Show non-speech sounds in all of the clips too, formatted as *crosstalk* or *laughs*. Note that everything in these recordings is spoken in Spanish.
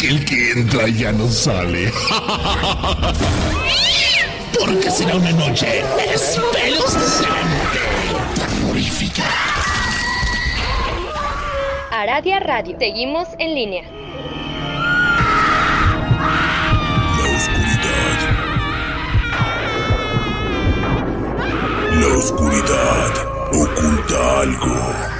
Que el que entra ya no sale. *laughs* Porque será una noche espeluznante, terrorífica. Aradia Radio. Seguimos en línea. La oscuridad. La oscuridad oculta algo.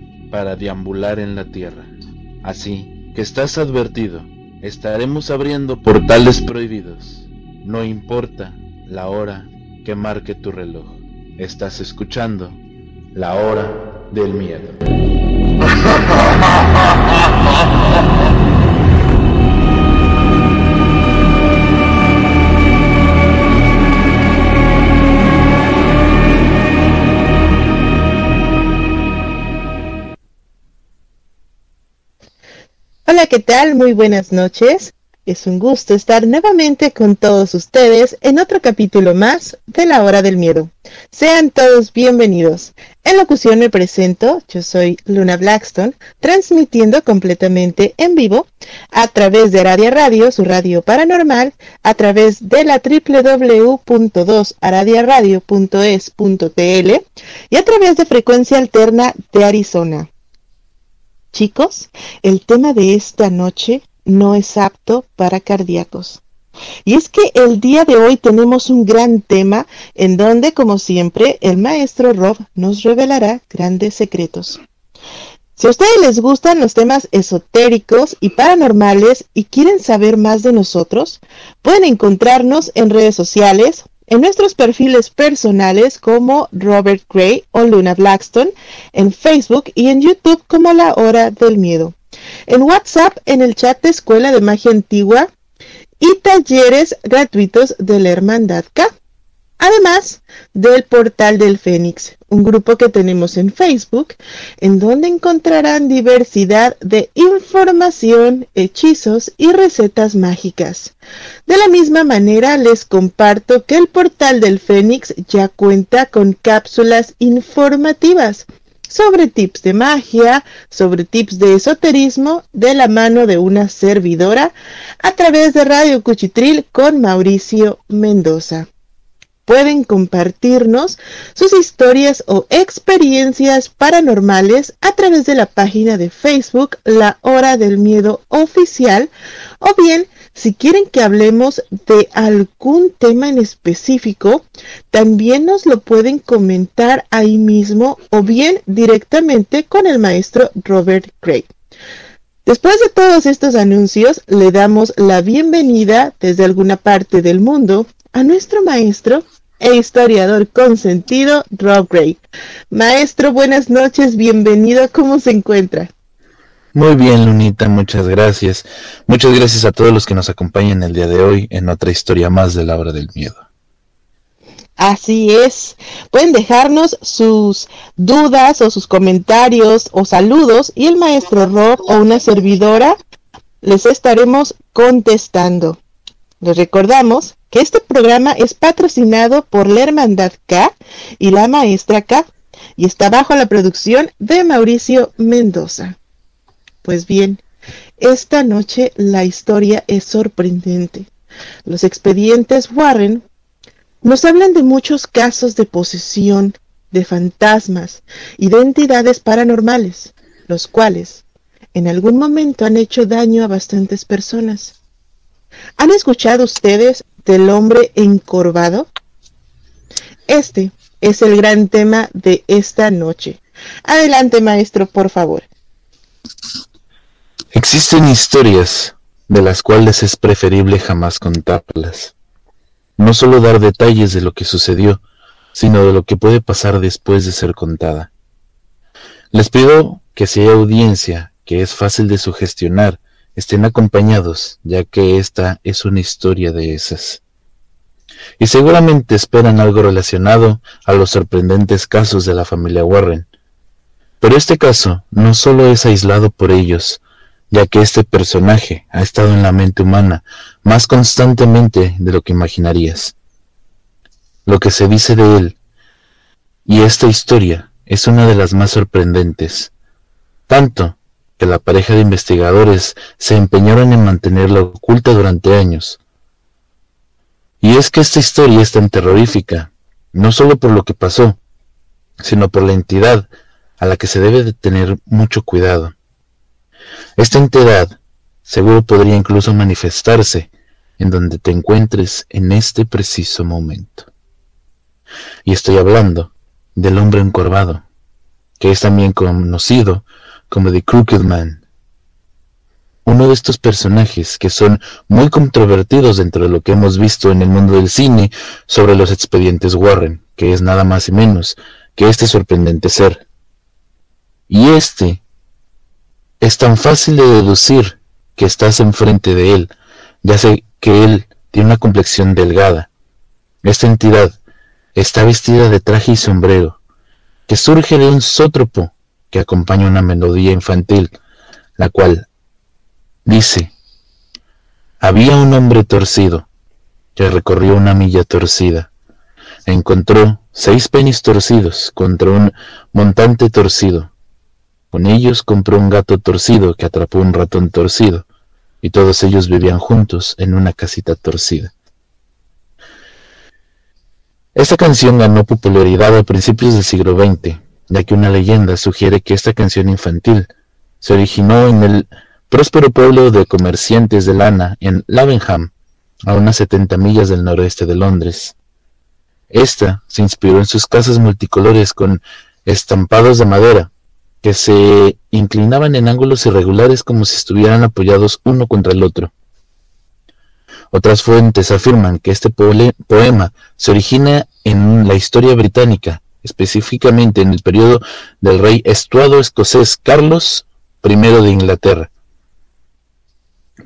para deambular en la tierra. Así que estás advertido, estaremos abriendo portales prohibidos. No importa la hora que marque tu reloj. Estás escuchando la hora del miedo. Hola, ¿qué tal? Muy buenas noches. Es un gusto estar nuevamente con todos ustedes en otro capítulo más de La Hora del Miedo. Sean todos bienvenidos. En locución me presento, yo soy Luna Blackstone, transmitiendo completamente en vivo a través de Aradia Radio, su radio paranormal, a través de la www.2aradiaradio.es.tl y a través de frecuencia alterna de Arizona. Chicos, el tema de esta noche no es apto para cardíacos. Y es que el día de hoy tenemos un gran tema en donde, como siempre, el maestro Rob nos revelará grandes secretos. Si a ustedes les gustan los temas esotéricos y paranormales y quieren saber más de nosotros, pueden encontrarnos en redes sociales, en nuestros perfiles personales como Robert Gray o Luna Blackstone, en Facebook y en YouTube como La Hora del Miedo. En WhatsApp, en el chat de Escuela de Magia Antigua y talleres gratuitos de la Hermandad K. Además del Portal del Fénix, un grupo que tenemos en Facebook, en donde encontrarán diversidad de información, hechizos y recetas mágicas. De la misma manera, les comparto que el Portal del Fénix ya cuenta con cápsulas informativas sobre tips de magia, sobre tips de esoterismo, de la mano de una servidora, a través de Radio Cuchitril con Mauricio Mendoza pueden compartirnos sus historias o experiencias paranormales a través de la página de Facebook La Hora del Miedo Oficial o bien si quieren que hablemos de algún tema en específico, también nos lo pueden comentar ahí mismo o bien directamente con el maestro Robert Gray. Después de todos estos anuncios, le damos la bienvenida desde alguna parte del mundo a nuestro maestro e historiador consentido, Rob Gray. Maestro, buenas noches, bienvenido, ¿cómo se encuentra? Muy bien, Lunita, muchas gracias. Muchas gracias a todos los que nos acompañan el día de hoy en otra historia más de la hora del miedo. Así es. Pueden dejarnos sus dudas o sus comentarios o saludos y el maestro Rob o una servidora les estaremos contestando. Les recordamos que este programa es patrocinado por la Hermandad K y la Maestra K y está bajo la producción de Mauricio Mendoza. Pues bien, esta noche la historia es sorprendente. Los expedientes Warren nos hablan de muchos casos de posesión, de fantasmas y de entidades paranormales, los cuales en algún momento han hecho daño a bastantes personas. ¿Han escuchado ustedes del hombre encorvado? Este es el gran tema de esta noche. Adelante, maestro, por favor. Existen historias de las cuales es preferible jamás contarlas. No solo dar detalles de lo que sucedió, sino de lo que puede pasar después de ser contada. Les pido que si hay audiencia que es fácil de sugestionar estén acompañados, ya que esta es una historia de esas. Y seguramente esperan algo relacionado a los sorprendentes casos de la familia Warren. Pero este caso no solo es aislado por ellos, ya que este personaje ha estado en la mente humana más constantemente de lo que imaginarías. Lo que se dice de él y esta historia es una de las más sorprendentes, tanto que la pareja de investigadores se empeñaron en mantenerla oculta durante años. Y es que esta historia es tan terrorífica, no solo por lo que pasó, sino por la entidad a la que se debe de tener mucho cuidado. Esta entidad seguro podría incluso manifestarse en donde te encuentres en este preciso momento. Y estoy hablando del hombre encorvado, que es también conocido como The Crooked Man. Uno de estos personajes que son muy controvertidos dentro de lo que hemos visto en el mundo del cine sobre los expedientes Warren, que es nada más y menos que este sorprendente ser. Y este es tan fácil de deducir que estás enfrente de él, ya sé que él tiene una complexión delgada. Esta entidad está vestida de traje y sombrero, que surge de un sótropo que acompaña una melodía infantil, la cual dice, había un hombre torcido que recorrió una milla torcida. Encontró seis penis torcidos contra un montante torcido. Con ellos compró un gato torcido que atrapó un ratón torcido, y todos ellos vivían juntos en una casita torcida. Esta canción ganó popularidad a principios del siglo XX ya que una leyenda sugiere que esta canción infantil se originó en el próspero pueblo de comerciantes de lana en Lavenham, a unas 70 millas del noroeste de Londres. Esta se inspiró en sus casas multicolores con estampados de madera, que se inclinaban en ángulos irregulares como si estuvieran apoyados uno contra el otro. Otras fuentes afirman que este poema se origina en la historia británica específicamente en el periodo del rey estuado escocés Carlos I de Inglaterra.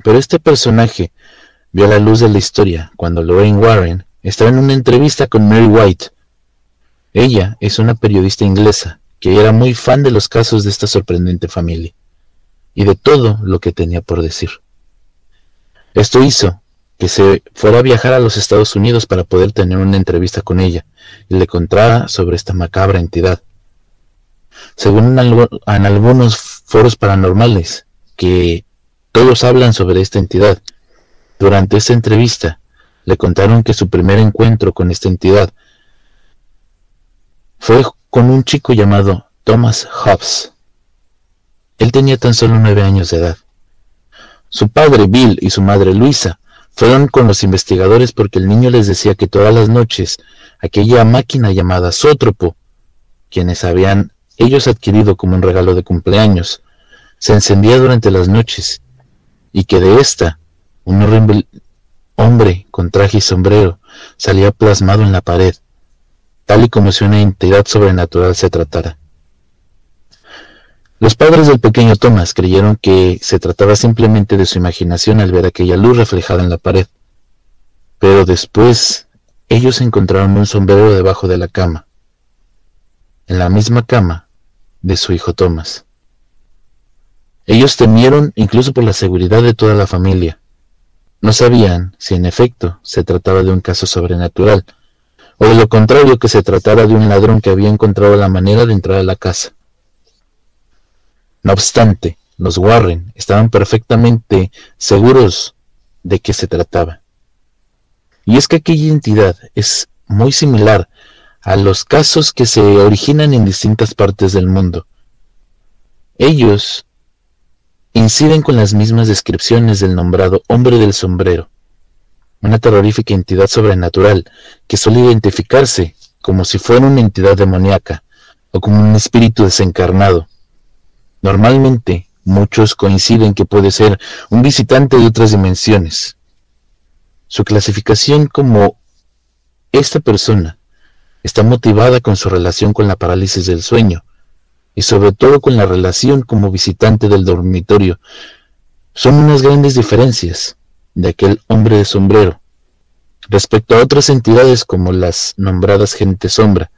Pero este personaje vio la luz de la historia cuando Lorraine Warren estaba en una entrevista con Mary White. Ella es una periodista inglesa que era muy fan de los casos de esta sorprendente familia y de todo lo que tenía por decir. Esto hizo que se fuera a viajar a los Estados Unidos para poder tener una entrevista con ella y le contara sobre esta macabra entidad. Según en, algunos foros paranormales, que todos hablan sobre esta entidad, durante esta entrevista le contaron que su primer encuentro con esta entidad fue con un chico llamado Thomas Hobbs. Él tenía tan solo nueve años de edad. Su padre Bill y su madre Luisa fueron con los investigadores porque el niño les decía que todas las noches aquella máquina llamada Sótropo, quienes habían ellos adquirido como un regalo de cumpleaños, se encendía durante las noches y que de esta un hombre con traje y sombrero salía plasmado en la pared, tal y como si una entidad sobrenatural se tratara. Los padres del pequeño Thomas creyeron que se trataba simplemente de su imaginación al ver aquella luz reflejada en la pared. Pero después ellos encontraron un sombrero debajo de la cama, en la misma cama de su hijo Thomas. Ellos temieron incluso por la seguridad de toda la familia. No sabían si en efecto se trataba de un caso sobrenatural, o de lo contrario que se tratara de un ladrón que había encontrado la manera de entrar a la casa. No obstante, los Warren estaban perfectamente seguros de qué se trataba. Y es que aquella entidad es muy similar a los casos que se originan en distintas partes del mundo. Ellos inciden con las mismas descripciones del nombrado hombre del sombrero, una terrorífica entidad sobrenatural que suele identificarse como si fuera una entidad demoníaca o como un espíritu desencarnado Normalmente, muchos coinciden que puede ser un visitante de otras dimensiones. Su clasificación como esta persona está motivada con su relación con la parálisis del sueño, y sobre todo con la relación como visitante del dormitorio, son unas grandes diferencias de aquel hombre de sombrero respecto a otras entidades como las nombradas gente sombra.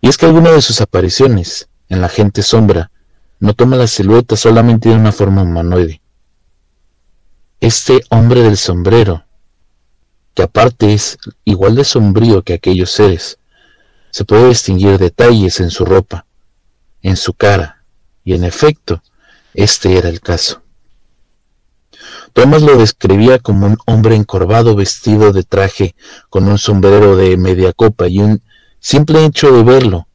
Y es que alguna de sus apariciones en la gente sombra no toma la silueta solamente de una forma humanoide. Este hombre del sombrero, que aparte es igual de sombrío que aquellos seres, se puede distinguir detalles en su ropa, en su cara, y en efecto, este era el caso. Thomas lo describía como un hombre encorvado vestido de traje con un sombrero de media copa y un simple hecho de verlo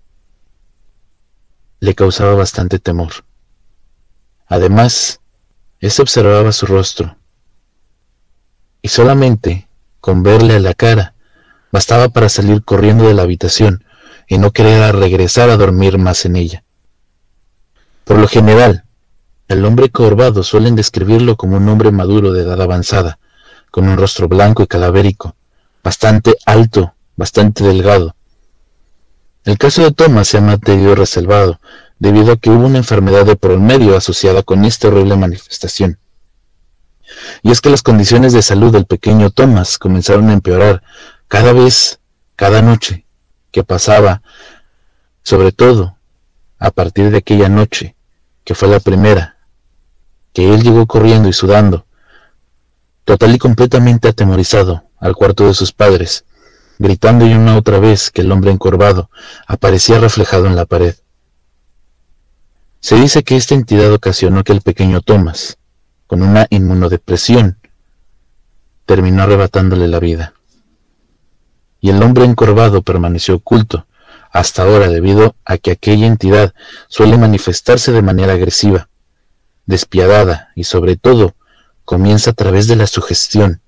le causaba bastante temor. Además, éste observaba su rostro y solamente con verle a la cara bastaba para salir corriendo de la habitación y no querer regresar a dormir más en ella. Por lo general, el hombre corvado suelen describirlo como un hombre maduro de edad avanzada, con un rostro blanco y calavérico, bastante alto, bastante delgado. El caso de Thomas se ha mantenido reservado, debido a que hubo una enfermedad de por medio asociada con esta horrible manifestación. Y es que las condiciones de salud del pequeño Thomas comenzaron a empeorar cada vez, cada noche que pasaba, sobre todo a partir de aquella noche, que fue la primera que él llegó corriendo y sudando, total y completamente atemorizado, al cuarto de sus padres, gritando y una otra vez que el hombre encorvado aparecía reflejado en la pared. Se dice que esta entidad ocasionó que el pequeño Thomas, con una inmunodepresión, terminó arrebatándole la vida. Y el hombre encorvado permaneció oculto hasta ahora debido a que aquella entidad suele manifestarse de manera agresiva, despiadada y sobre todo comienza a través de la sugestión,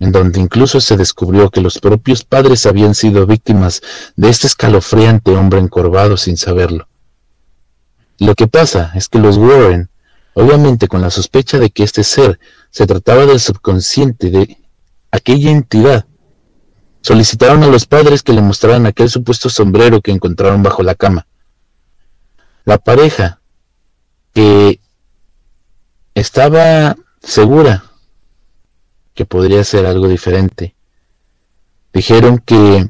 en donde incluso se descubrió que los propios padres habían sido víctimas de este escalofriante hombre encorvado sin saberlo. Lo que pasa es que los Warren, obviamente con la sospecha de que este ser se trataba del subconsciente de aquella entidad, solicitaron a los padres que le mostraran aquel supuesto sombrero que encontraron bajo la cama. La pareja, que estaba segura que podría ser algo diferente. Dijeron que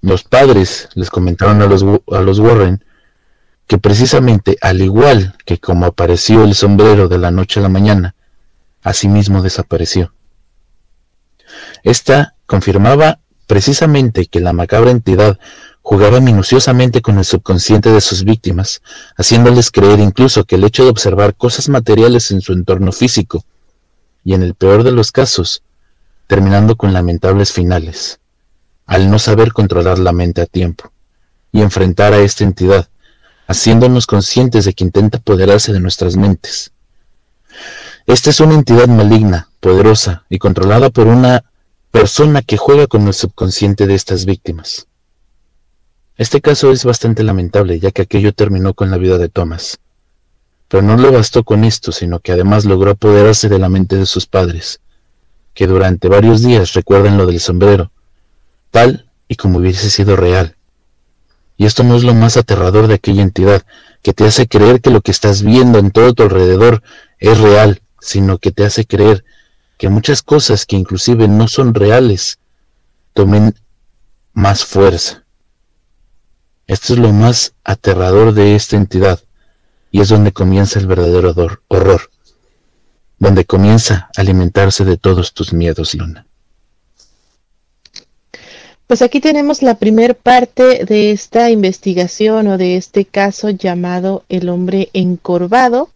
los padres les comentaron a los, a los Warren que precisamente al igual que como apareció el sombrero de la noche a la mañana, asimismo desapareció. Esta confirmaba precisamente que la macabra entidad jugaba minuciosamente con el subconsciente de sus víctimas, haciéndoles creer incluso que el hecho de observar cosas materiales en su entorno físico, y en el peor de los casos, terminando con lamentables finales, al no saber controlar la mente a tiempo, y enfrentar a esta entidad, haciéndonos conscientes de que intenta apoderarse de nuestras mentes. Esta es una entidad maligna, poderosa y controlada por una persona que juega con el subconsciente de estas víctimas. Este caso es bastante lamentable, ya que aquello terminó con la vida de Thomas. Pero no le bastó con esto, sino que además logró apoderarse de la mente de sus padres, que durante varios días recuerdan lo del sombrero, tal y como hubiese sido real. Y esto no es lo más aterrador de aquella entidad, que te hace creer que lo que estás viendo en todo tu alrededor es real, sino que te hace creer que muchas cosas que inclusive no son reales tomen más fuerza. Esto es lo más aterrador de esta entidad y es donde comienza el verdadero horror, donde comienza a alimentarse de todos tus miedos, Luna. Pues aquí tenemos la primer parte de esta investigación o de este caso llamado El hombre encorvado.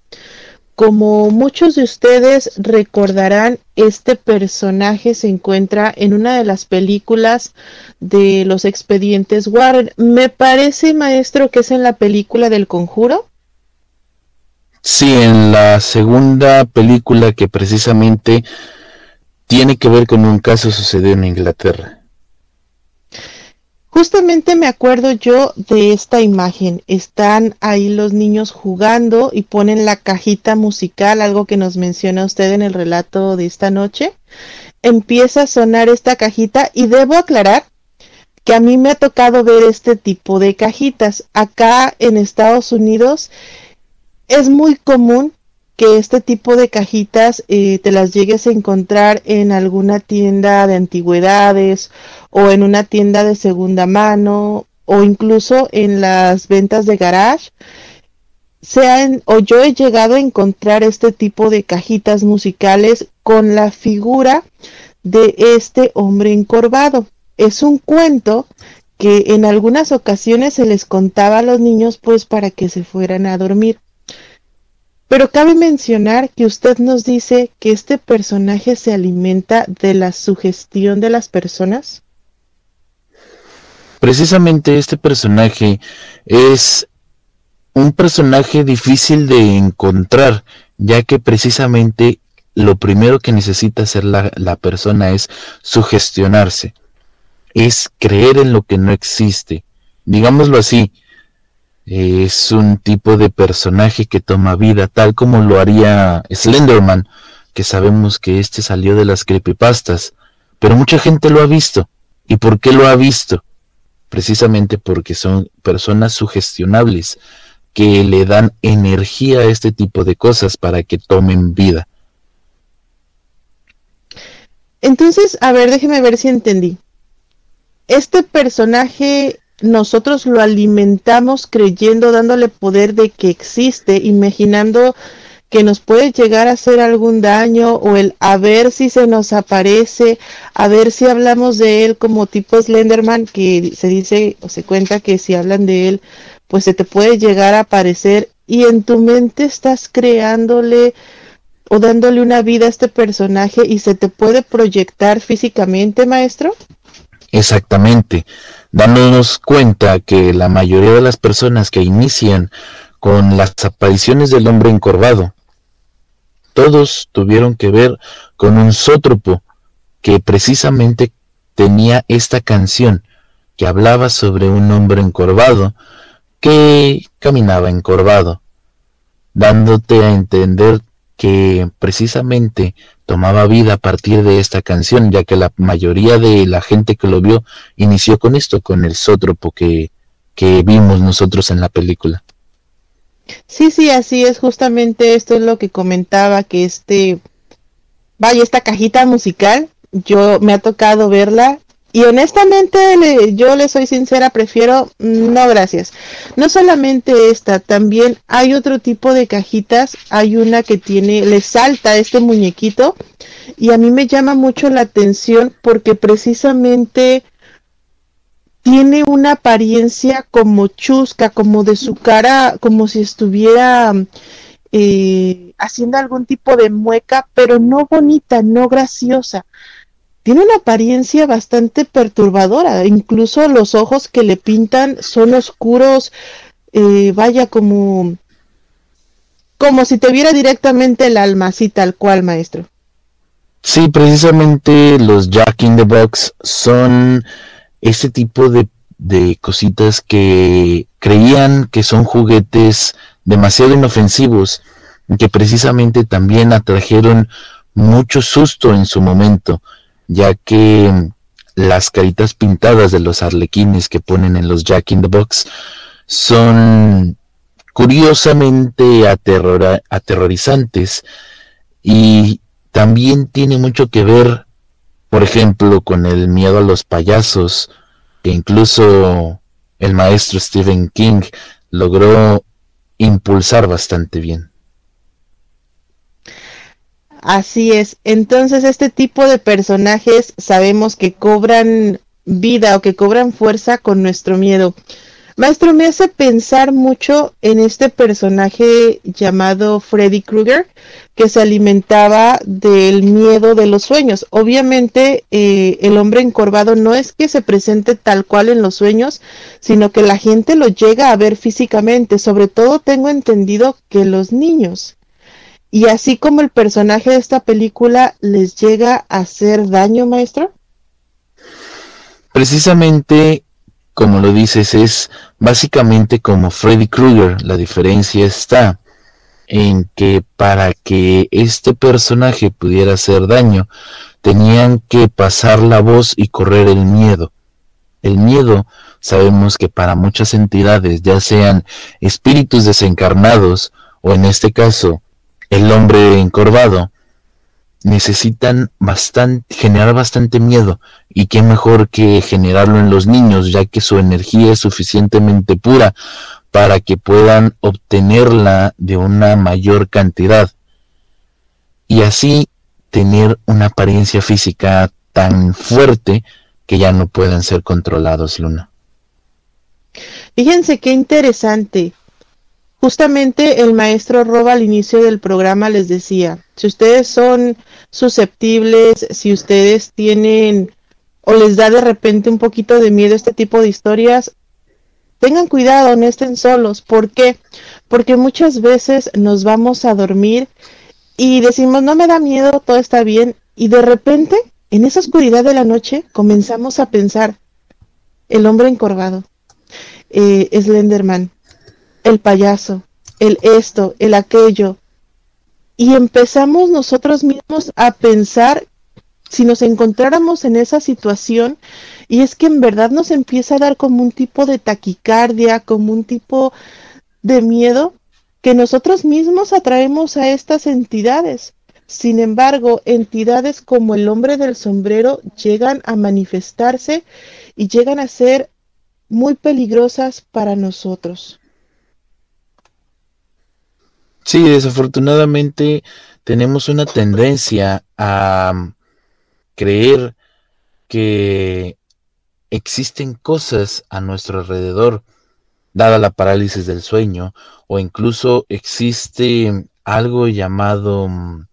Como muchos de ustedes recordarán, este personaje se encuentra en una de las películas de los expedientes Warren. Me parece, maestro, que es en la película del conjuro. Sí, en la segunda película que precisamente tiene que ver con un caso sucedido en Inglaterra. Justamente me acuerdo yo de esta imagen. Están ahí los niños jugando y ponen la cajita musical, algo que nos menciona usted en el relato de esta noche. Empieza a sonar esta cajita y debo aclarar que a mí me ha tocado ver este tipo de cajitas. Acá en Estados Unidos es muy común que este tipo de cajitas eh, te las llegues a encontrar en alguna tienda de antigüedades o en una tienda de segunda mano o incluso en las ventas de garage. O yo he llegado a encontrar este tipo de cajitas musicales con la figura de este hombre encorvado. Es un cuento que en algunas ocasiones se les contaba a los niños pues para que se fueran a dormir. Pero cabe mencionar que usted nos dice que este personaje se alimenta de la sugestión de las personas. Precisamente este personaje es un personaje difícil de encontrar, ya que precisamente lo primero que necesita hacer la, la, persona es sugestionarse, es creer en lo que no existe. Digámoslo así, es un tipo de personaje que toma vida, tal como lo haría Slenderman, que sabemos que este salió de las creepypastas, pero mucha gente lo ha visto. ¿Y por qué lo ha visto? Precisamente porque son personas sugestionables, que le dan energía a este tipo de cosas para que tomen vida. Entonces, a ver, déjeme ver si entendí. Este personaje nosotros lo alimentamos creyendo, dándole poder de que existe, imaginando que nos puede llegar a hacer algún daño o el a ver si se nos aparece, a ver si hablamos de él como tipo Slenderman, que se dice o se cuenta que si hablan de él, pues se te puede llegar a aparecer y en tu mente estás creándole o dándole una vida a este personaje y se te puede proyectar físicamente, maestro. Exactamente. Dándonos cuenta que la mayoría de las personas que inician con las apariciones del hombre encorvado, todos tuvieron que ver con un sótropo que precisamente tenía esta canción que hablaba sobre un hombre encorvado que caminaba encorvado, dándote a entender que precisamente tomaba vida a partir de esta canción, ya que la mayoría de la gente que lo vio inició con esto, con el sótropo que, que vimos nosotros en la película. Sí, sí, así es, justamente esto es lo que comentaba, que este, vaya, esta cajita musical, yo me ha tocado verla y honestamente, yo le soy sincera, prefiero no gracias. No solamente esta, también hay otro tipo de cajitas. Hay una que tiene, le salta este muñequito y a mí me llama mucho la atención porque precisamente tiene una apariencia como chusca, como de su cara, como si estuviera eh, haciendo algún tipo de mueca, pero no bonita, no graciosa tiene una apariencia bastante perturbadora, incluso los ojos que le pintan son oscuros, eh, vaya como como si te viera directamente el alma, así tal cual, maestro. Sí, precisamente los Jack in the Box son ese tipo de, de cositas que creían que son juguetes demasiado inofensivos, que precisamente también atrajeron mucho susto en su momento ya que las caritas pintadas de los arlequines que ponen en los Jack in the Box son curiosamente aterrorizantes y también tiene mucho que ver, por ejemplo, con el miedo a los payasos, que incluso el maestro Stephen King logró impulsar bastante bien. Así es. Entonces, este tipo de personajes sabemos que cobran vida o que cobran fuerza con nuestro miedo. Maestro, me hace pensar mucho en este personaje llamado Freddy Krueger, que se alimentaba del miedo de los sueños. Obviamente, eh, el hombre encorvado no es que se presente tal cual en los sueños, sino que la gente lo llega a ver físicamente. Sobre todo tengo entendido que los niños. Y así como el personaje de esta película les llega a hacer daño, maestro. Precisamente, como lo dices, es básicamente como Freddy Krueger. La diferencia está en que para que este personaje pudiera hacer daño, tenían que pasar la voz y correr el miedo. El miedo sabemos que para muchas entidades, ya sean espíritus desencarnados o en este caso el hombre encorvado, necesitan generar bastante miedo y qué mejor que generarlo en los niños ya que su energía es suficientemente pura para que puedan obtenerla de una mayor cantidad y así tener una apariencia física tan fuerte que ya no pueden ser controlados, Luna. Fíjense qué interesante. Justamente el maestro Roba al inicio del programa les decía, si ustedes son susceptibles, si ustedes tienen o les da de repente un poquito de miedo este tipo de historias, tengan cuidado, no estén solos. ¿Por qué? Porque muchas veces nos vamos a dormir y decimos, no me da miedo, todo está bien, y de repente, en esa oscuridad de la noche, comenzamos a pensar, el hombre encorvado, eh, Slenderman, el payaso, el esto, el aquello. Y empezamos nosotros mismos a pensar si nos encontráramos en esa situación y es que en verdad nos empieza a dar como un tipo de taquicardia, como un tipo de miedo que nosotros mismos atraemos a estas entidades. Sin embargo, entidades como el hombre del sombrero llegan a manifestarse y llegan a ser muy peligrosas para nosotros. Sí, desafortunadamente tenemos una tendencia a creer que existen cosas a nuestro alrededor, dada la parálisis del sueño, o incluso existe algo llamado... Mm,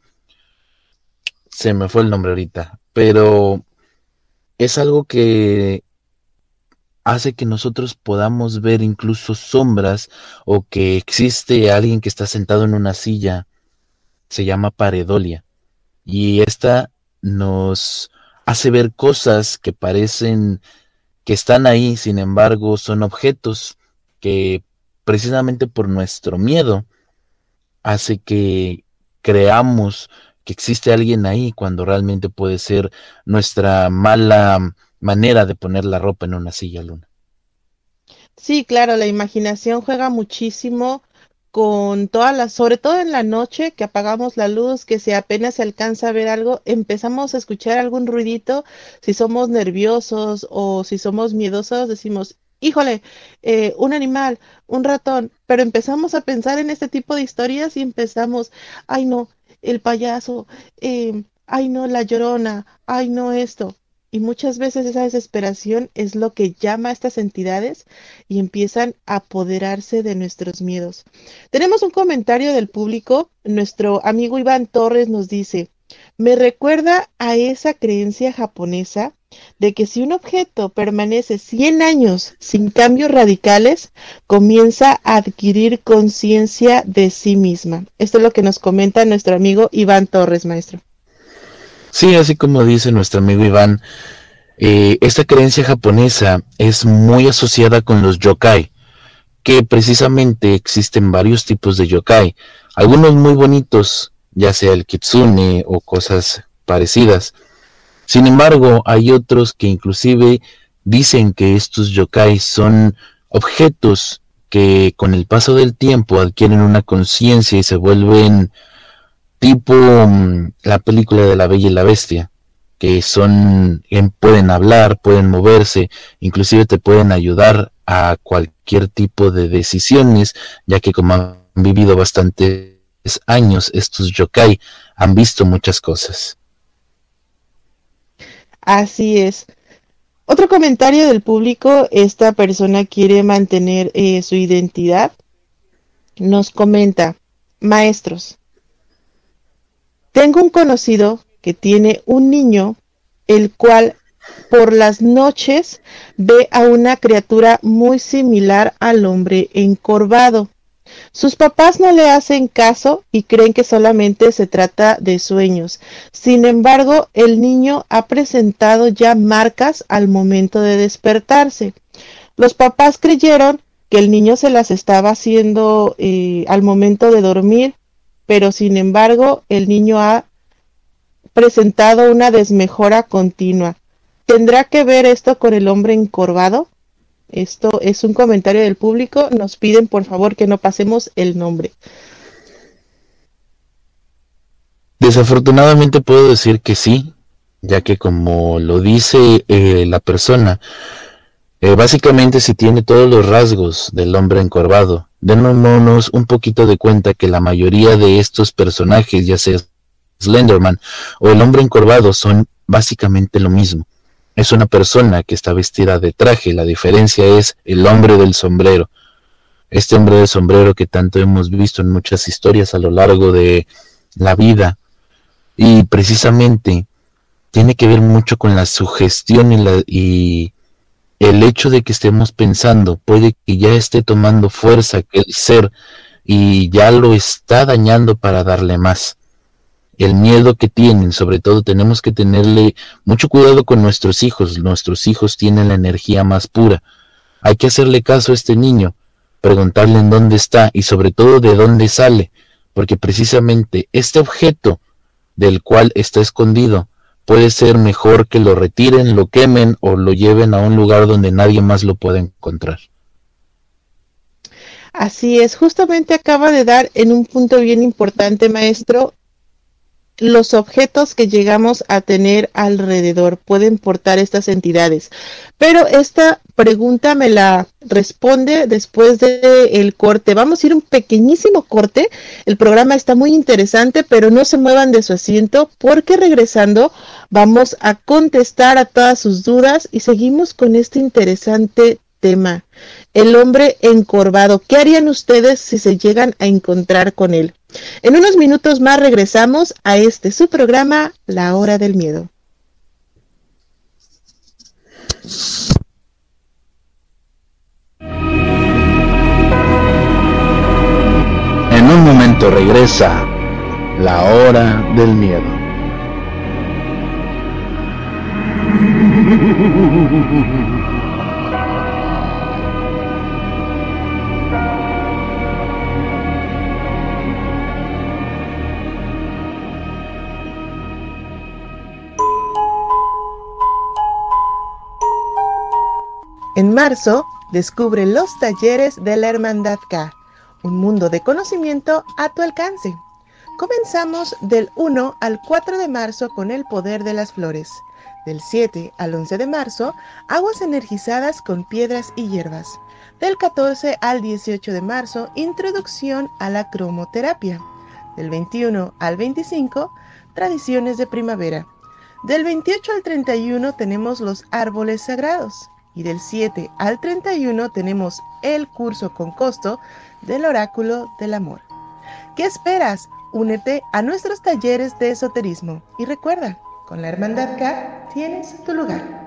se me fue el nombre ahorita, pero es algo que hace que nosotros podamos ver incluso sombras o que existe alguien que está sentado en una silla, se llama paredolia. Y esta nos hace ver cosas que parecen que están ahí, sin embargo son objetos que precisamente por nuestro miedo hace que creamos que existe alguien ahí cuando realmente puede ser nuestra mala manera de poner la ropa en una silla luna. Sí, claro, la imaginación juega muchísimo con todas las, sobre todo en la noche que apagamos la luz, que si apenas se alcanza a ver algo, empezamos a escuchar algún ruidito, si somos nerviosos o si somos miedosos, decimos, híjole, eh, un animal, un ratón, pero empezamos a pensar en este tipo de historias y empezamos, ay no, el payaso, eh, ay no, la llorona, ay no esto. Y muchas veces esa desesperación es lo que llama a estas entidades y empiezan a apoderarse de nuestros miedos. Tenemos un comentario del público. Nuestro amigo Iván Torres nos dice, me recuerda a esa creencia japonesa de que si un objeto permanece 100 años sin cambios radicales, comienza a adquirir conciencia de sí misma. Esto es lo que nos comenta nuestro amigo Iván Torres, maestro. Sí, así como dice nuestro amigo Iván, eh, esta creencia japonesa es muy asociada con los yokai, que precisamente existen varios tipos de yokai, algunos muy bonitos, ya sea el kitsune o cosas parecidas. Sin embargo, hay otros que inclusive dicen que estos yokai son objetos que con el paso del tiempo adquieren una conciencia y se vuelven tipo mm, la película de la Bella y la Bestia, que son, pueden hablar, pueden moverse, inclusive te pueden ayudar a cualquier tipo de decisiones, ya que como han vivido bastantes años estos yokai, han visto muchas cosas. Así es. Otro comentario del público, esta persona quiere mantener eh, su identidad. Nos comenta, maestros, tengo un conocido que tiene un niño, el cual por las noches ve a una criatura muy similar al hombre encorvado. Sus papás no le hacen caso y creen que solamente se trata de sueños. Sin embargo, el niño ha presentado ya marcas al momento de despertarse. Los papás creyeron que el niño se las estaba haciendo eh, al momento de dormir, pero sin embargo el niño ha presentado una desmejora continua. ¿Tendrá que ver esto con el hombre encorvado? Esto es un comentario del público. Nos piden por favor que no pasemos el nombre. Desafortunadamente puedo decir que sí, ya que como lo dice eh, la persona, eh, básicamente si tiene todos los rasgos del hombre encorvado. Démonos un poquito de cuenta que la mayoría de estos personajes, ya sea Slenderman o el hombre encorvado, son básicamente lo mismo. Es una persona que está vestida de traje, la diferencia es el hombre del sombrero. Este hombre del sombrero que tanto hemos visto en muchas historias a lo largo de la vida. Y precisamente tiene que ver mucho con la sugestión y, la, y el hecho de que estemos pensando puede que ya esté tomando fuerza que el ser y ya lo está dañando para darle más. El miedo que tienen, sobre todo tenemos que tenerle mucho cuidado con nuestros hijos. Nuestros hijos tienen la energía más pura. Hay que hacerle caso a este niño, preguntarle en dónde está y sobre todo de dónde sale, porque precisamente este objeto del cual está escondido puede ser mejor que lo retiren, lo quemen o lo lleven a un lugar donde nadie más lo pueda encontrar. Así es, justamente acaba de dar en un punto bien importante, maestro, los objetos que llegamos a tener alrededor pueden portar estas entidades. Pero esta pregunta me la responde después del el corte. Vamos a ir un pequeñísimo corte. El programa está muy interesante, pero no se muevan de su asiento porque regresando vamos a contestar a todas sus dudas y seguimos con este interesante tema. El hombre encorvado. ¿Qué harían ustedes si se llegan a encontrar con él? En unos minutos más regresamos a este su programa, La Hora del Miedo. En un momento regresa La Hora del Miedo. *laughs* En marzo, descubre los talleres de la Hermandad K, un mundo de conocimiento a tu alcance. Comenzamos del 1 al 4 de marzo con el poder de las flores. Del 7 al 11 de marzo, aguas energizadas con piedras y hierbas. Del 14 al 18 de marzo, introducción a la cromoterapia. Del 21 al 25, tradiciones de primavera. Del 28 al 31 tenemos los árboles sagrados y del 7 al 31 tenemos el curso con costo del oráculo del amor. ¿Qué esperas? Únete a nuestros talleres de esoterismo y recuerda, con la Hermandad K tienes tu lugar.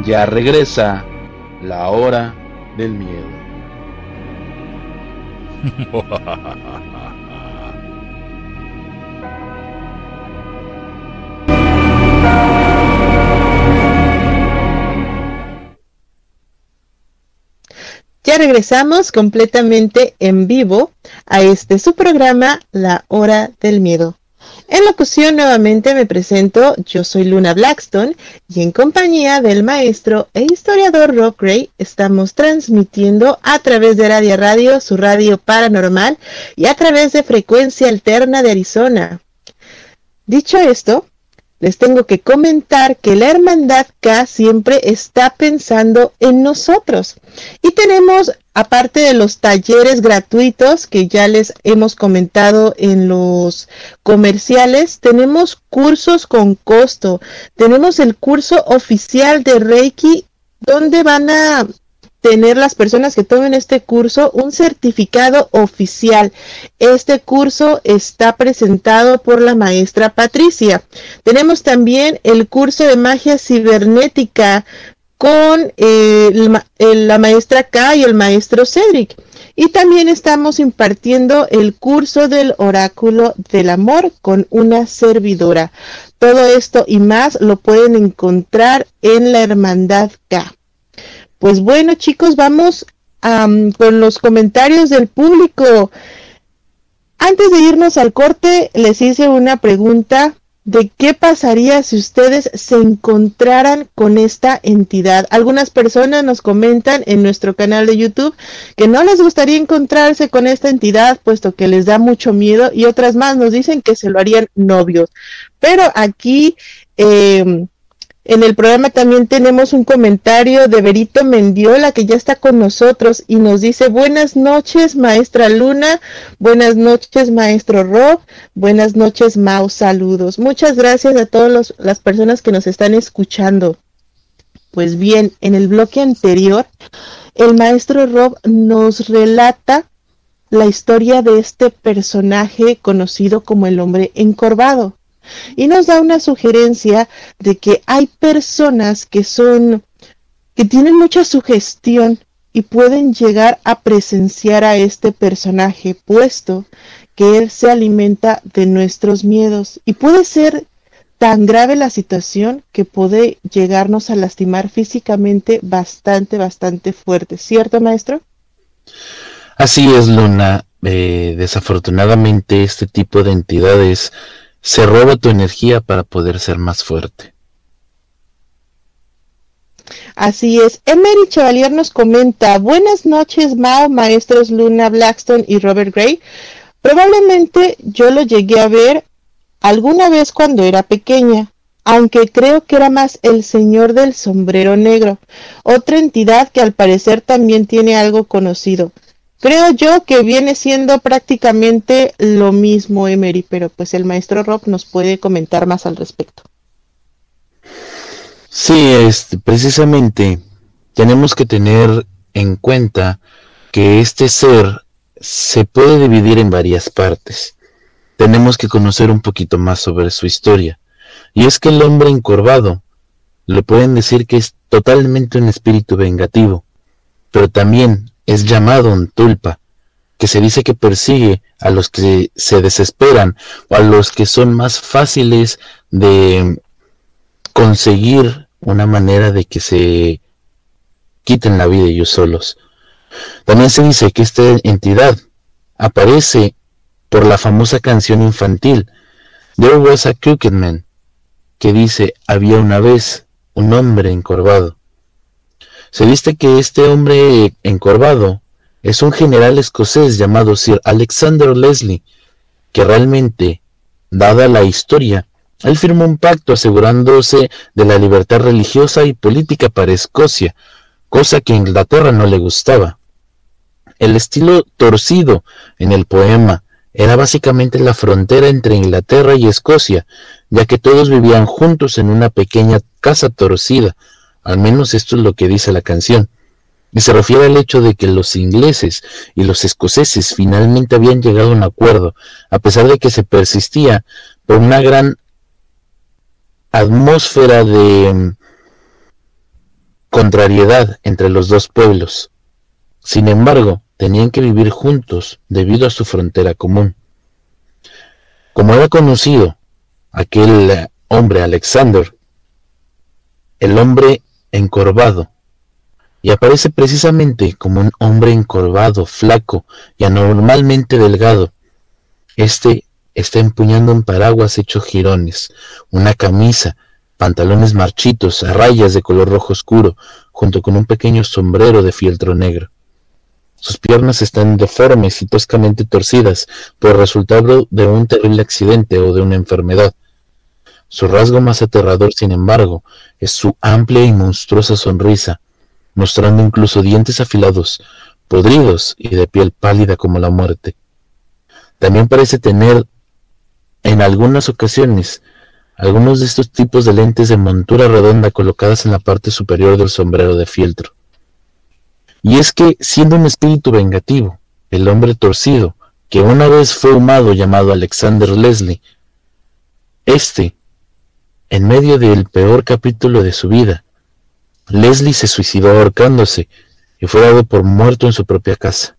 Ya regresa la hora del miedo. *laughs* Ya regresamos completamente en vivo a este su programa La Hora del Miedo. En locución nuevamente me presento, yo soy Luna Blackstone y en compañía del maestro e historiador Rob Gray estamos transmitiendo a través de Radio Radio, su radio paranormal y a través de frecuencia alterna de Arizona. Dicho esto, les tengo que comentar que la Hermandad K siempre está pensando en nosotros. Y tenemos, aparte de los talleres gratuitos que ya les hemos comentado en los comerciales, tenemos cursos con costo. Tenemos el curso oficial de Reiki donde van a tener las personas que tomen este curso un certificado oficial. Este curso está presentado por la maestra Patricia. Tenemos también el curso de magia cibernética con eh, la maestra K y el maestro Cedric. Y también estamos impartiendo el curso del oráculo del amor con una servidora. Todo esto y más lo pueden encontrar en la Hermandad K. Pues bueno, chicos, vamos con los comentarios del público. Antes de irnos al corte, les hice una pregunta de qué pasaría si ustedes se encontraran con esta entidad. Algunas personas nos comentan en nuestro canal de YouTube que no les gustaría encontrarse con esta entidad puesto que les da mucho miedo y otras más nos dicen que se lo harían novios. Pero aquí eh, en el programa también tenemos un comentario de Berito Mendiola que ya está con nosotros y nos dice buenas noches maestra Luna, buenas noches maestro Rob, buenas noches Mau, saludos. Muchas gracias a todas las personas que nos están escuchando. Pues bien, en el bloque anterior, el maestro Rob nos relata la historia de este personaje conocido como el hombre encorvado y nos da una sugerencia de que hay personas que son, que tienen mucha sugestión y pueden llegar a presenciar a este personaje, puesto que él se alimenta de nuestros miedos y puede ser tan grave la situación que puede llegarnos a lastimar físicamente bastante, bastante fuerte, ¿cierto, maestro? Así es, Luna. Eh, desafortunadamente este tipo de entidades se roba tu energía para poder ser más fuerte. Así es. Emery Chevalier nos comenta, buenas noches Mao, maestros Luna Blackstone y Robert Gray. Probablemente yo lo llegué a ver alguna vez cuando era pequeña, aunque creo que era más el señor del sombrero negro, otra entidad que al parecer también tiene algo conocido. Creo yo que viene siendo prácticamente lo mismo, Emery, pero pues el maestro Rob nos puede comentar más al respecto. Sí, este, precisamente tenemos que tener en cuenta que este ser se puede dividir en varias partes. Tenemos que conocer un poquito más sobre su historia. Y es que el hombre encorvado le pueden decir que es totalmente un espíritu vengativo, pero también es llamado un tulpa, que se dice que persigue a los que se desesperan o a los que son más fáciles de conseguir una manera de que se quiten la vida ellos solos. También se dice que esta entidad aparece por la famosa canción infantil There was a crooked man, que dice había una vez un hombre encorvado. Se dice que este hombre encorvado es un general escocés llamado Sir Alexander Leslie, que realmente, dada la historia, él firmó un pacto asegurándose de la libertad religiosa y política para Escocia, cosa que a Inglaterra no le gustaba. El estilo torcido en el poema era básicamente la frontera entre Inglaterra y Escocia, ya que todos vivían juntos en una pequeña casa torcida, al menos esto es lo que dice la canción. Y se refiere al hecho de que los ingleses y los escoceses finalmente habían llegado a un acuerdo, a pesar de que se persistía por una gran atmósfera de mm, contrariedad entre los dos pueblos. Sin embargo, tenían que vivir juntos debido a su frontera común. Como era conocido aquel hombre Alexander, el hombre encorvado, y aparece precisamente como un hombre encorvado, flaco y anormalmente delgado. Este está empuñando un paraguas hecho jirones, una camisa, pantalones marchitos a rayas de color rojo oscuro, junto con un pequeño sombrero de fieltro negro. Sus piernas están deformes y toscamente torcidas por resultado de un terrible accidente o de una enfermedad. Su rasgo más aterrador, sin embargo, es su amplia y monstruosa sonrisa, mostrando incluso dientes afilados, podridos y de piel pálida como la muerte. También parece tener, en algunas ocasiones, algunos de estos tipos de lentes de montura redonda colocadas en la parte superior del sombrero de fieltro. Y es que, siendo un espíritu vengativo, el hombre torcido, que una vez fue humado llamado Alexander Leslie, este, en medio del peor capítulo de su vida, Leslie se suicidó ahorcándose y fue dado por muerto en su propia casa,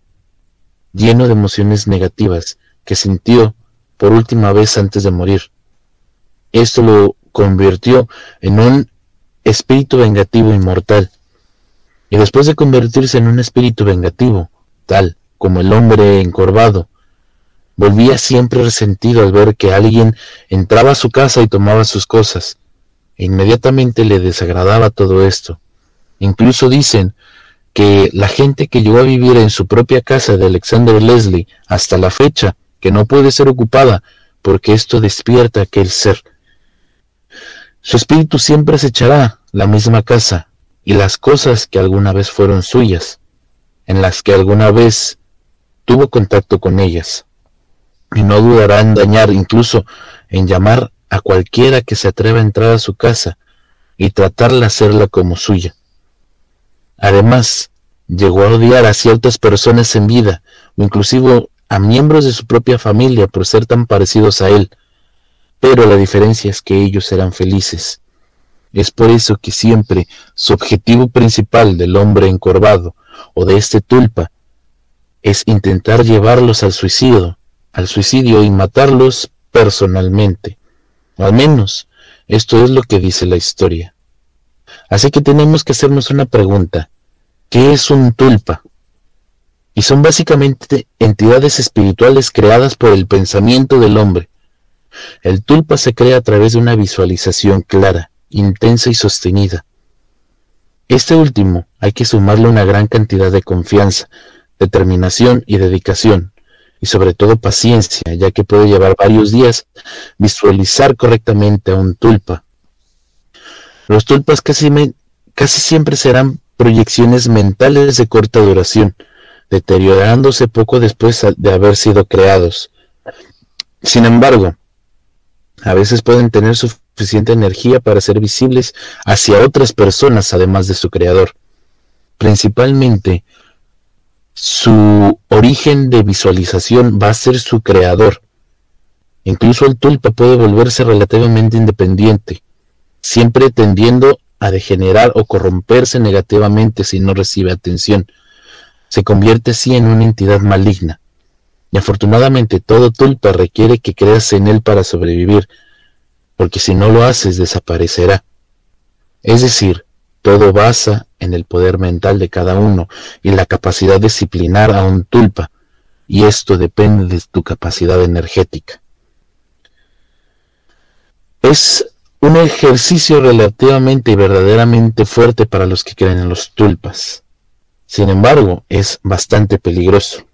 lleno de emociones negativas que sintió por última vez antes de morir. Esto lo convirtió en un espíritu vengativo inmortal. Y después de convertirse en un espíritu vengativo, tal como el hombre encorvado, volvía siempre resentido al ver que alguien entraba a su casa y tomaba sus cosas. E inmediatamente le desagradaba todo esto. Incluso dicen que la gente que llegó a vivir en su propia casa de Alexander Leslie hasta la fecha, que no puede ser ocupada, porque esto despierta aquel ser. Su espíritu siempre acechará la misma casa y las cosas que alguna vez fueron suyas, en las que alguna vez tuvo contacto con ellas, y no dudará en dañar, incluso en llamar a cualquiera que se atreva a entrar a su casa y tratar de hacerla como suya. Además, llegó a odiar a ciertas personas en vida, o inclusive a miembros de su propia familia por ser tan parecidos a él, pero la diferencia es que ellos eran felices. Es por eso que siempre su objetivo principal del hombre encorvado o de este tulpa es intentar llevarlos al suicidio, al suicidio y matarlos personalmente. al menos esto es lo que dice la historia. Así que tenemos que hacernos una pregunta. ¿Qué es un tulpa? Y son básicamente entidades espirituales creadas por el pensamiento del hombre. El tulpa se crea a través de una visualización clara, intensa y sostenida. Este último hay que sumarle una gran cantidad de confianza, determinación y dedicación, y sobre todo paciencia, ya que puede llevar varios días visualizar correctamente a un tulpa. Los tulpas casi, casi siempre serán proyecciones mentales de corta duración, deteriorándose poco después de haber sido creados. Sin embargo, a veces pueden tener suficiente energía para ser visibles hacia otras personas además de su creador. Principalmente, su origen de visualización va a ser su creador. Incluso el tulpa puede volverse relativamente independiente, siempre tendiendo a degenerar o corromperse negativamente si no recibe atención. Se convierte así en una entidad maligna. Y afortunadamente todo tulpa requiere que creas en él para sobrevivir, porque si no lo haces desaparecerá. Es decir, todo basa en el poder mental de cada uno y la capacidad de disciplinar a un tulpa, y esto depende de tu capacidad energética. Es un ejercicio relativamente y verdaderamente fuerte para los que creen en los tulpas. Sin embargo, es bastante peligroso.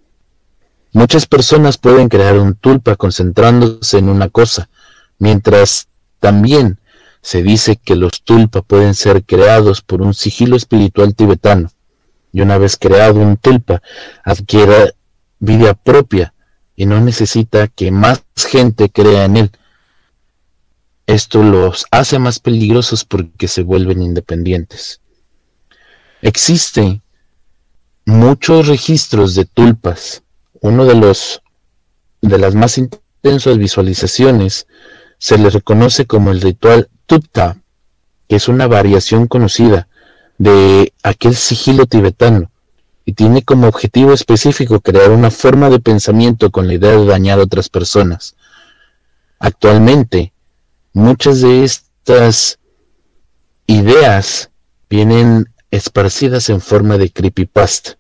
Muchas personas pueden crear un tulpa concentrándose en una cosa, mientras también se dice que los tulpa pueden ser creados por un sigilo espiritual tibetano, y una vez creado un tulpa, adquiere vida propia y no necesita que más gente crea en él, esto los hace más peligrosos porque se vuelven independientes. Existen muchos registros de tulpas. Uno de los de las más intensas visualizaciones se le reconoce como el ritual Tupta, que es una variación conocida de aquel sigilo tibetano y tiene como objetivo específico crear una forma de pensamiento con la idea de dañar a otras personas. Actualmente, Muchas de estas ideas vienen esparcidas en forma de creepypasta.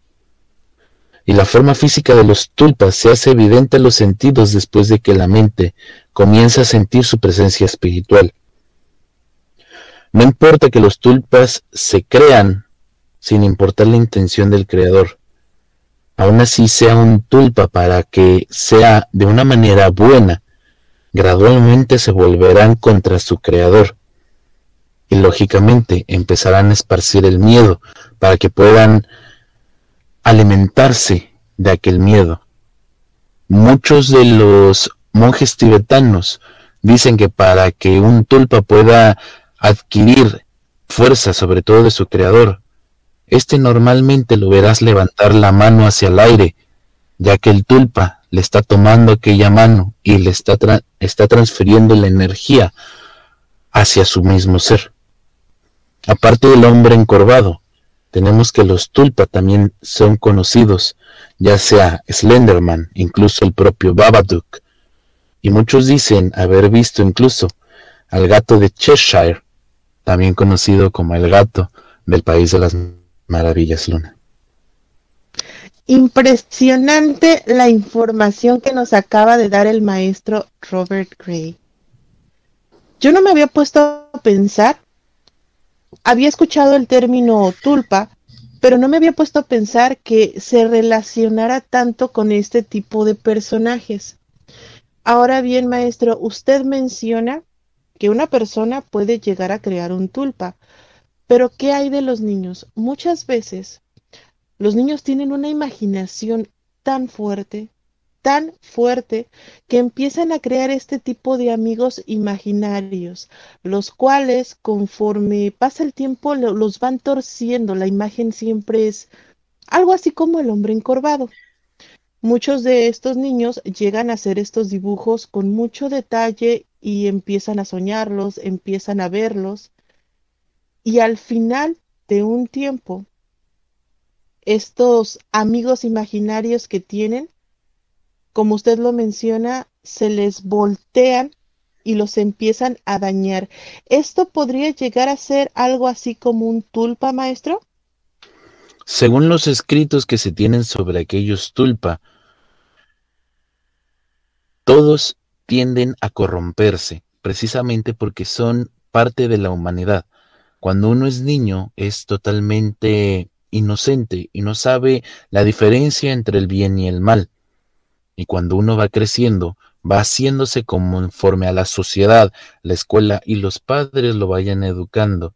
Y la forma física de los tulpas se hace evidente a los sentidos después de que la mente comienza a sentir su presencia espiritual. No importa que los tulpas se crean sin importar la intención del creador. Aún así sea un tulpa para que sea de una manera buena, gradualmente se volverán contra su creador. Y lógicamente empezarán a esparcir el miedo para que puedan alimentarse de aquel miedo. Muchos de los monjes tibetanos dicen que para que un tulpa pueda adquirir fuerza sobre todo de su creador, este normalmente lo verás levantar la mano hacia el aire, ya que el tulpa le está tomando aquella mano y le está, está transfiriendo la energía hacia su mismo ser. Aparte del hombre encorvado, tenemos que los tulpa también son conocidos, ya sea Slenderman, incluso el propio Babadook, y muchos dicen haber visto incluso al gato de Cheshire, también conocido como el gato del País de las Maravillas Luna. Impresionante la información que nos acaba de dar el maestro Robert Gray. Yo no me había puesto a pensar, había escuchado el término tulpa, pero no me había puesto a pensar que se relacionara tanto con este tipo de personajes. Ahora bien, maestro, usted menciona que una persona puede llegar a crear un tulpa, pero ¿qué hay de los niños? Muchas veces los niños tienen una imaginación tan fuerte, tan fuerte, que empiezan a crear este tipo de amigos imaginarios, los cuales conforme pasa el tiempo los van torciendo. La imagen siempre es algo así como el hombre encorvado. Muchos de estos niños llegan a hacer estos dibujos con mucho detalle y empiezan a soñarlos, empiezan a verlos y al final de un tiempo, estos amigos imaginarios que tienen, como usted lo menciona, se les voltean y los empiezan a dañar. ¿Esto podría llegar a ser algo así como un tulpa, maestro? Según los escritos que se tienen sobre aquellos tulpa, todos tienden a corromperse, precisamente porque son parte de la humanidad. Cuando uno es niño es totalmente inocente y no sabe la diferencia entre el bien y el mal. Y cuando uno va creciendo, va haciéndose conforme a la sociedad, la escuela y los padres lo vayan educando,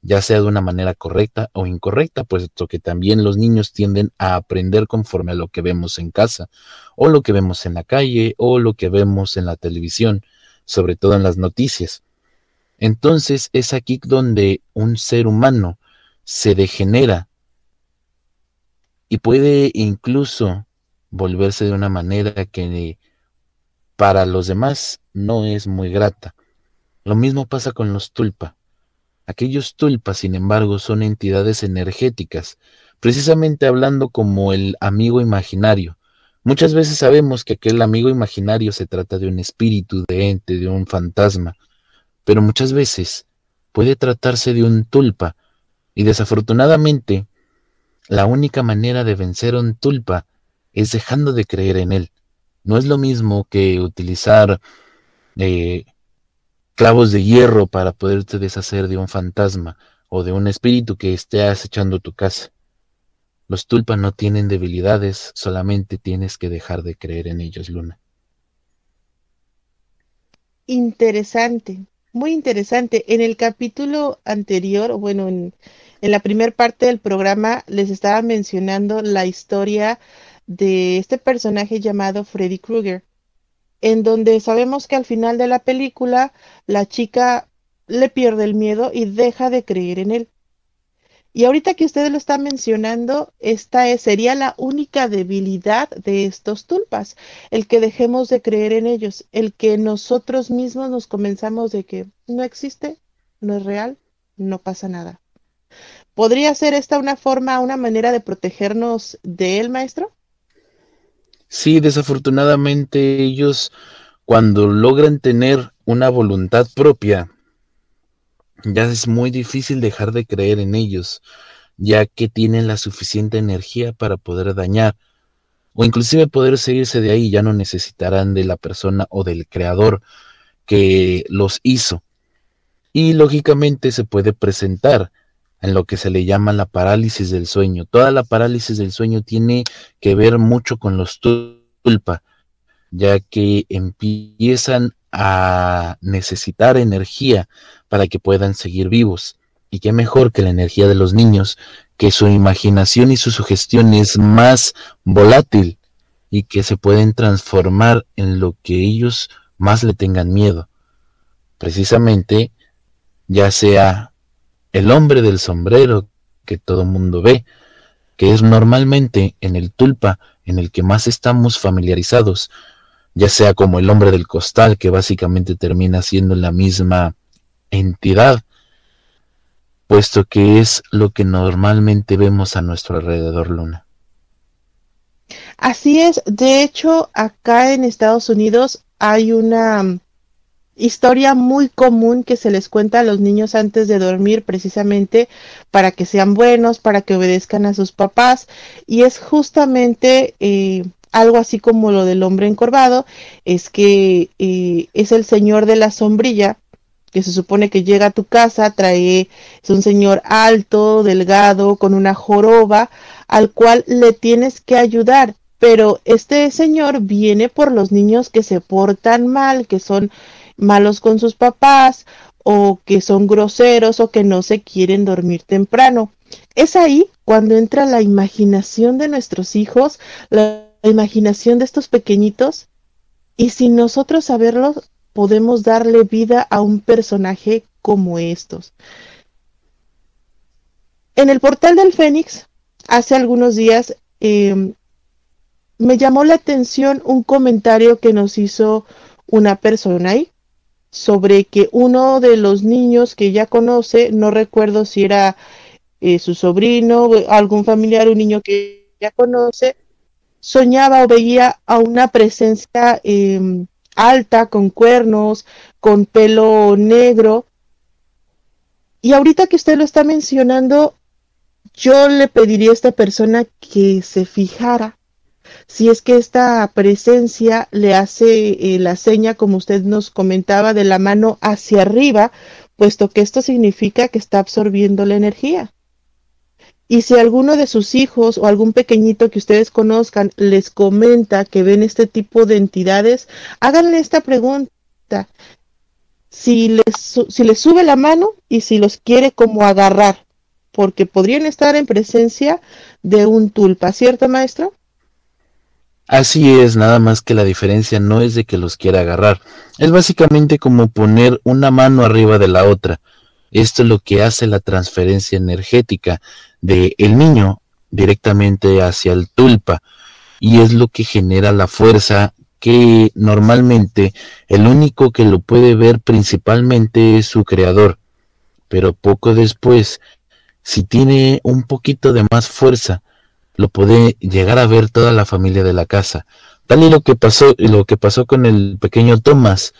ya sea de una manera correcta o incorrecta, puesto que también los niños tienden a aprender conforme a lo que vemos en casa, o lo que vemos en la calle, o lo que vemos en la televisión, sobre todo en las noticias. Entonces es aquí donde un ser humano se degenera y puede incluso volverse de una manera que para los demás no es muy grata. Lo mismo pasa con los tulpa. Aquellos tulpas, sin embargo, son entidades energéticas, precisamente hablando como el amigo imaginario. Muchas veces sabemos que aquel amigo imaginario se trata de un espíritu, de ente, de un fantasma, pero muchas veces puede tratarse de un tulpa, y desafortunadamente la única manera de vencer un tulpa es dejando de creer en él. No es lo mismo que utilizar eh, clavos de hierro para poderte deshacer de un fantasma o de un espíritu que esté acechando tu casa. Los tulpas no tienen debilidades, solamente tienes que dejar de creer en ellos, Luna. Interesante muy interesante. En el capítulo anterior, bueno, en, la primera parte del programa les estaba mencionando la historia de este personaje llamado Freddy Krueger, en donde sabemos que al final de la película la chica le pierde el miedo y deja de creer en él. Y ahorita que ustedes lo están mencionando, esta sería la única debilidad de estos tulpas, el que dejemos de creer en ellos, el que nosotros mismos nos comenzamos de que no existe, no es real, no pasa nada. ¿Podría ser esta una forma, una manera de protegernos de él, maestro? Sí, desafortunadamente ellos cuando logran tener una voluntad propia, ya es muy difícil dejar de creer en ellos, ya que tienen la suficiente energía para poder dañar o inclusive poder seguirse de ahí, ya no necesitarán de la persona o del creador que los hizo. Y lógicamente se puede presentar en lo que se le llama la parálisis del sueño. Toda la parálisis del sueño tiene que ver mucho con los tulpa, ya que empiezan a necesitar energía para que puedan seguir vivos. Y qué mejor que la energía de los niños, que su imaginación y su sugestión es más volátil y que se pueden transformar en lo que ellos más le tengan miedo. Precisamente, ya sea el hombre del sombrero que todo mundo ve, que es normalmente en el tulpa en el que más estamos familiarizados, ya sea como el hombre del costal, que básicamente termina siendo la misma entidad, puesto que es lo que normalmente vemos a nuestro alrededor, Luna. Así es, de hecho, acá en Estados Unidos hay una historia muy común que se les cuenta a los niños antes de dormir precisamente para que sean buenos, para que obedezcan a sus papás y es justamente eh, algo así como lo del hombre encorvado, es que eh, es el señor de la sombrilla que se supone que llega a tu casa, trae, es un señor alto, delgado, con una joroba, al cual le tienes que ayudar. Pero este señor viene por los niños que se portan mal, que son malos con sus papás, o que son groseros, o que no se quieren dormir temprano. Es ahí cuando entra la imaginación de nuestros hijos, la imaginación de estos pequeñitos, y sin nosotros saberlo, podemos darle vida a un personaje como estos. En el portal del Fénix, hace algunos días, em, me llamó la atención un comentario que nos hizo una persona ahí sobre que uno de los niños que ya conoce, no recuerdo si era eh, su sobrino, algún familiar, un niño que ya conoce, soñaba o veía a una presencia em, alta, con cuernos, con pelo negro. Y ahorita que usted lo está mencionando, yo le pediría a esta persona que se fijara si es que esta presencia le hace eh, la seña, como usted nos comentaba, de la mano hacia arriba, puesto que esto significa que está absorbiendo la energía. Y si alguno de sus hijos o algún pequeñito que ustedes conozcan les comenta que ven este tipo de entidades, háganle esta pregunta. Si les, si les sube la mano y si los quiere como agarrar, porque podrían estar en presencia de un tulpa, ¿cierto, maestro? Así es, nada más que la diferencia no es de que los quiera agarrar, es básicamente como poner una mano arriba de la otra. Esto es lo que hace la transferencia energética de el niño directamente hacia el tulpa. Y es lo que genera la fuerza que normalmente el único que lo puede ver principalmente es su creador, pero poco después, si tiene un poquito de más fuerza, lo puede llegar a ver toda la familia de la casa. Tal y lo que pasó, lo que pasó con el pequeño Thomas,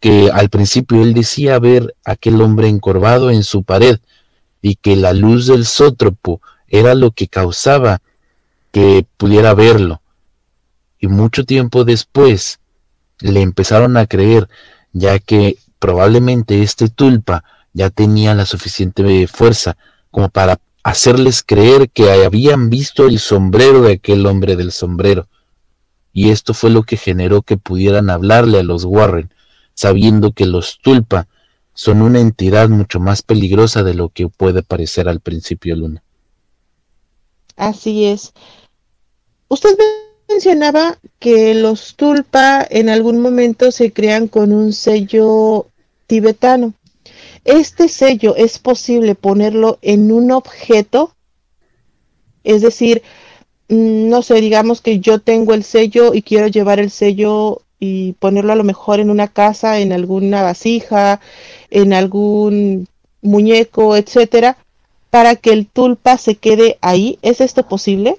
que al principio él decía ver aquel hombre encorvado en su pared, y que la luz del sótropo era lo que causaba que pudiera verlo. Y mucho tiempo después le empezaron a creer, ya que probablemente este tulpa ya tenía la suficiente fuerza como para hacerles creer que habían visto el sombrero de aquel hombre del sombrero. Y esto fue lo que generó que pudieran hablarle a los Warren, sabiendo que los tulpa son una entidad mucho más peligrosa de lo que puede parecer al principio, Luna. Así es. Usted mencionaba que los tulpa en algún momento se crean con un sello tibetano. ¿Este sello es posible ponerlo en un objeto? Es decir, mm, no sé, digamos que yo tengo el sello y quiero llevar el sello y ponerlo a lo mejor en una casa, en alguna vasija, en algún muñeco, etcétera, para que el tulpa se quede ahí. ¿Es esto posible?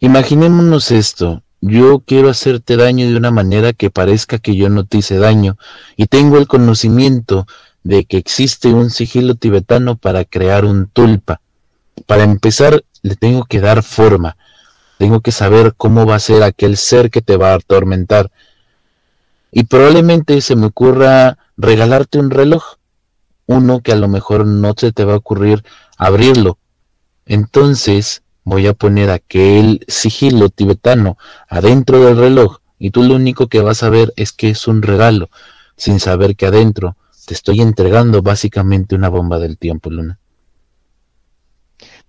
Imaginémonos esto. Yo quiero hacerte daño de una manera que parezca que yo no te hice daño y tengo el conocimiento de que existe un sigilo tibetano para crear un tulpa. Para empezar, le tengo que dar forma. Tengo que saber cómo va a ser aquel ser que te va a atormentar. Y probablemente se me ocurra regalarte un reloj. Uno que a lo mejor no se te va a ocurrir abrirlo. Entonces voy a poner aquel sigilo tibetano adentro del reloj y tú lo único que vas a ver es que es un regalo, sin saber que adentro te estoy entregando básicamente una bomba del tiempo, Luna.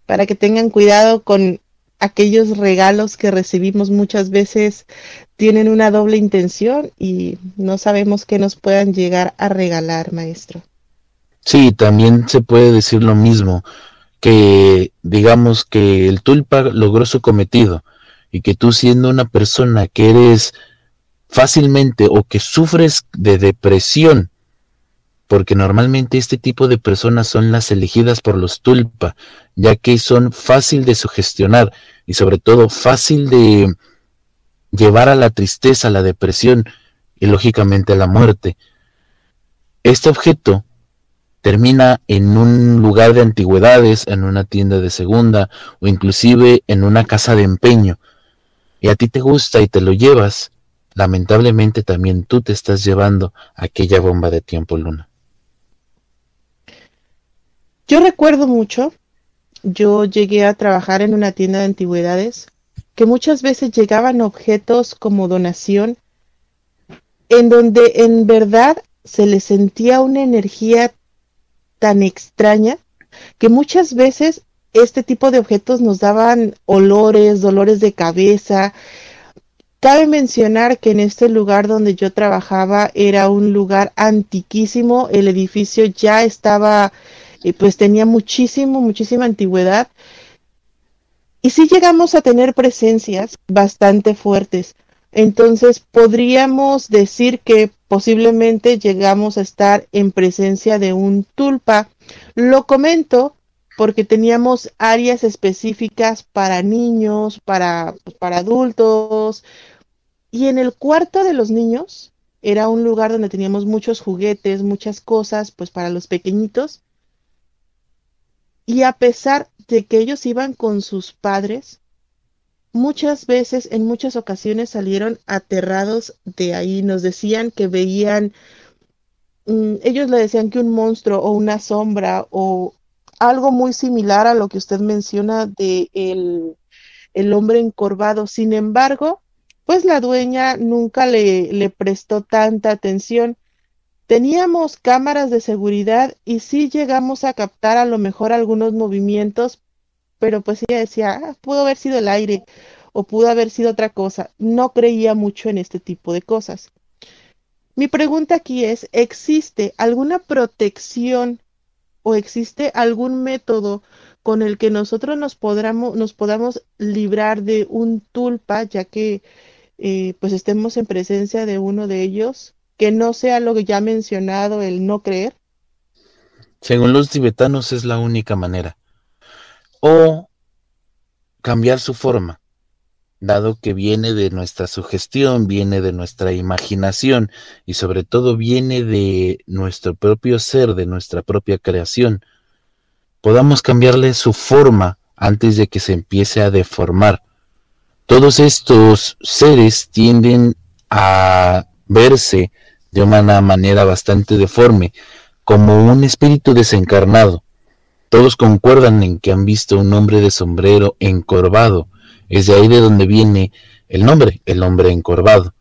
Para que tengan cuidado con aquellos regalos que recibimos muchas veces tienen una doble intención y no sabemos qué nos puedan llegar a regalar, maestro. Sí, también se puede decir lo mismo, que digamos que el tulpa logró su cometido y que tú siendo una persona que eres fácilmente o que sufres de depresión, porque normalmente este tipo de personas son las elegidas por los tulpa, ya que son fácil de sugestionar y sobre todo fácil de llevar a la tristeza, a la depresión y lógicamente a la muerte. Este objeto termina en un lugar de antigüedades, en una tienda de segunda o inclusive en una casa de empeño, y a ti te gusta y te lo llevas, lamentablemente también tú te estás llevando aquella bomba de tiempo luna. Yo recuerdo mucho, yo llegué a trabajar en una tienda de antigüedades, que muchas veces llegaban objetos como donación, en donde en verdad se le sentía una energía tan extraña que muchas veces este tipo de objetos nos daban olores, dolores de cabeza. Cabe mencionar que en este lugar donde yo trabajaba era un lugar antiquísimo, el edificio ya estaba, eh, pues tenía muchísimo, muchísima antigüedad. Y sí llegamos a tener presencias bastante fuertes. Entonces podríamos decir que posiblemente llegamos a estar en presencia de un tulpa. Lo comento porque teníamos áreas específicas para niños, para, pues, para adultos. Y en el cuarto de los niños era un lugar donde teníamos muchos juguetes, muchas cosas, pues para los pequeñitos. Y a pesar de que ellos iban con sus padres, muchas veces, en muchas ocasiones salieron aterrados de ahí, nos decían que veían, mm, ellos le decían que un monstruo o una sombra o algo muy similar a lo que usted menciona de el, el hombre encorvado. Sin embargo, pues la dueña nunca le, le prestó tanta atención. Teníamos cámaras de seguridad y sí llegamos a captar a lo mejor algunos movimientos, pero pues ella decía, ah, pudo haber sido el aire o pudo haber sido otra cosa. No creía mucho en este tipo de cosas. Mi pregunta aquí es, ¿existe alguna protección o existe algún método con el que nosotros nos, podamos, nos podamos librar de un tulpa, ya que eh, pues estemos en presencia de uno de ellos, que no sea lo que ya mencionado, el no creer? Según los tibetanos es la única manera o cambiar su forma, dado que viene de nuestra sugestión, viene de nuestra imaginación y sobre todo viene de nuestro propio ser, de nuestra propia creación, podamos cambiarle su forma antes de que se empiece a deformar. Todos estos seres tienden a verse de una manera bastante deforme, como un espíritu desencarnado, todos concuerdan en que han visto un hombre de sombrero encorvado. Es de ahí de donde viene el nombre, el hombre encorvado.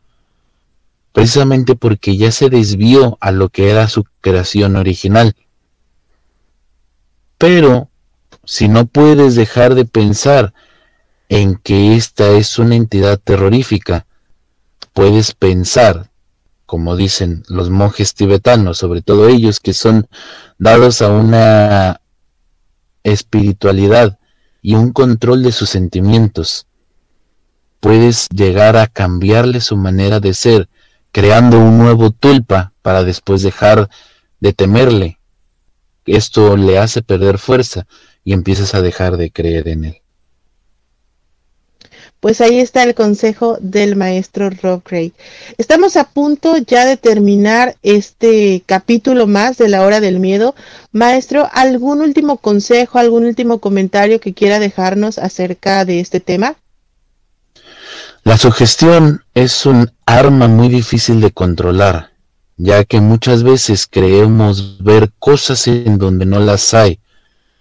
Precisamente porque ya se desvió a lo que era su creación original. Pero si no puedes dejar de pensar en que esta es una entidad terrorífica, puedes pensar, como dicen los monjes tibetanos, sobre todo ellos que son dados a una espiritualidad y un control de sus sentimientos. Puedes llegar a cambiarle su manera de ser, creando un nuevo tulpa para después dejar de temerle. Esto le hace perder fuerza y empiezas a dejar de creer en él. Pues ahí está el consejo del maestro Rob. Estamos a punto ya de terminar este capítulo más de la hora del miedo. Maestro, ¿algún último consejo, algún último comentario que quiera dejarnos acerca de este tema? La sugestión es un arma muy difícil de controlar, ya que muchas veces creemos ver cosas en donde no las hay,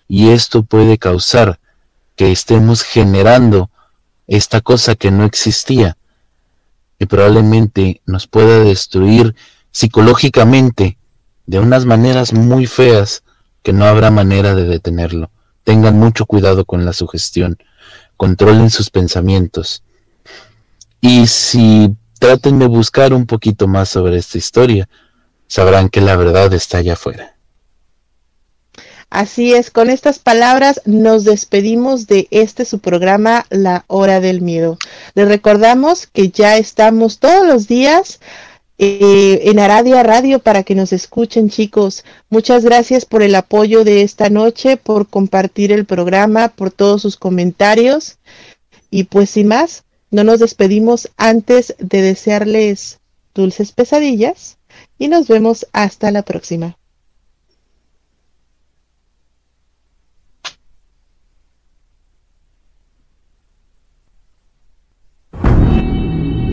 y esto puede causar que estemos generando esta cosa que no existía y probablemente nos pueda destruir psicológicamente de unas maneras muy feas que no habrá manera de detenerlo. Tengan mucho cuidado con la sugestión, controlen sus pensamientos y si traten de buscar un poquito más sobre esta historia, sabrán que la verdad está allá afuera. Así es, con estas palabras nos despedimos de este su programa La Hora del Miedo. Les recordamos que ya estamos todos los días eh, en Aradia Radio para que nos escuchen chicos. Muchas gracias por el apoyo de esta noche, por compartir el programa, por todos sus comentarios. Y pues sin más, no nos despedimos antes de desearles dulces pesadillas y nos vemos hasta la próxima.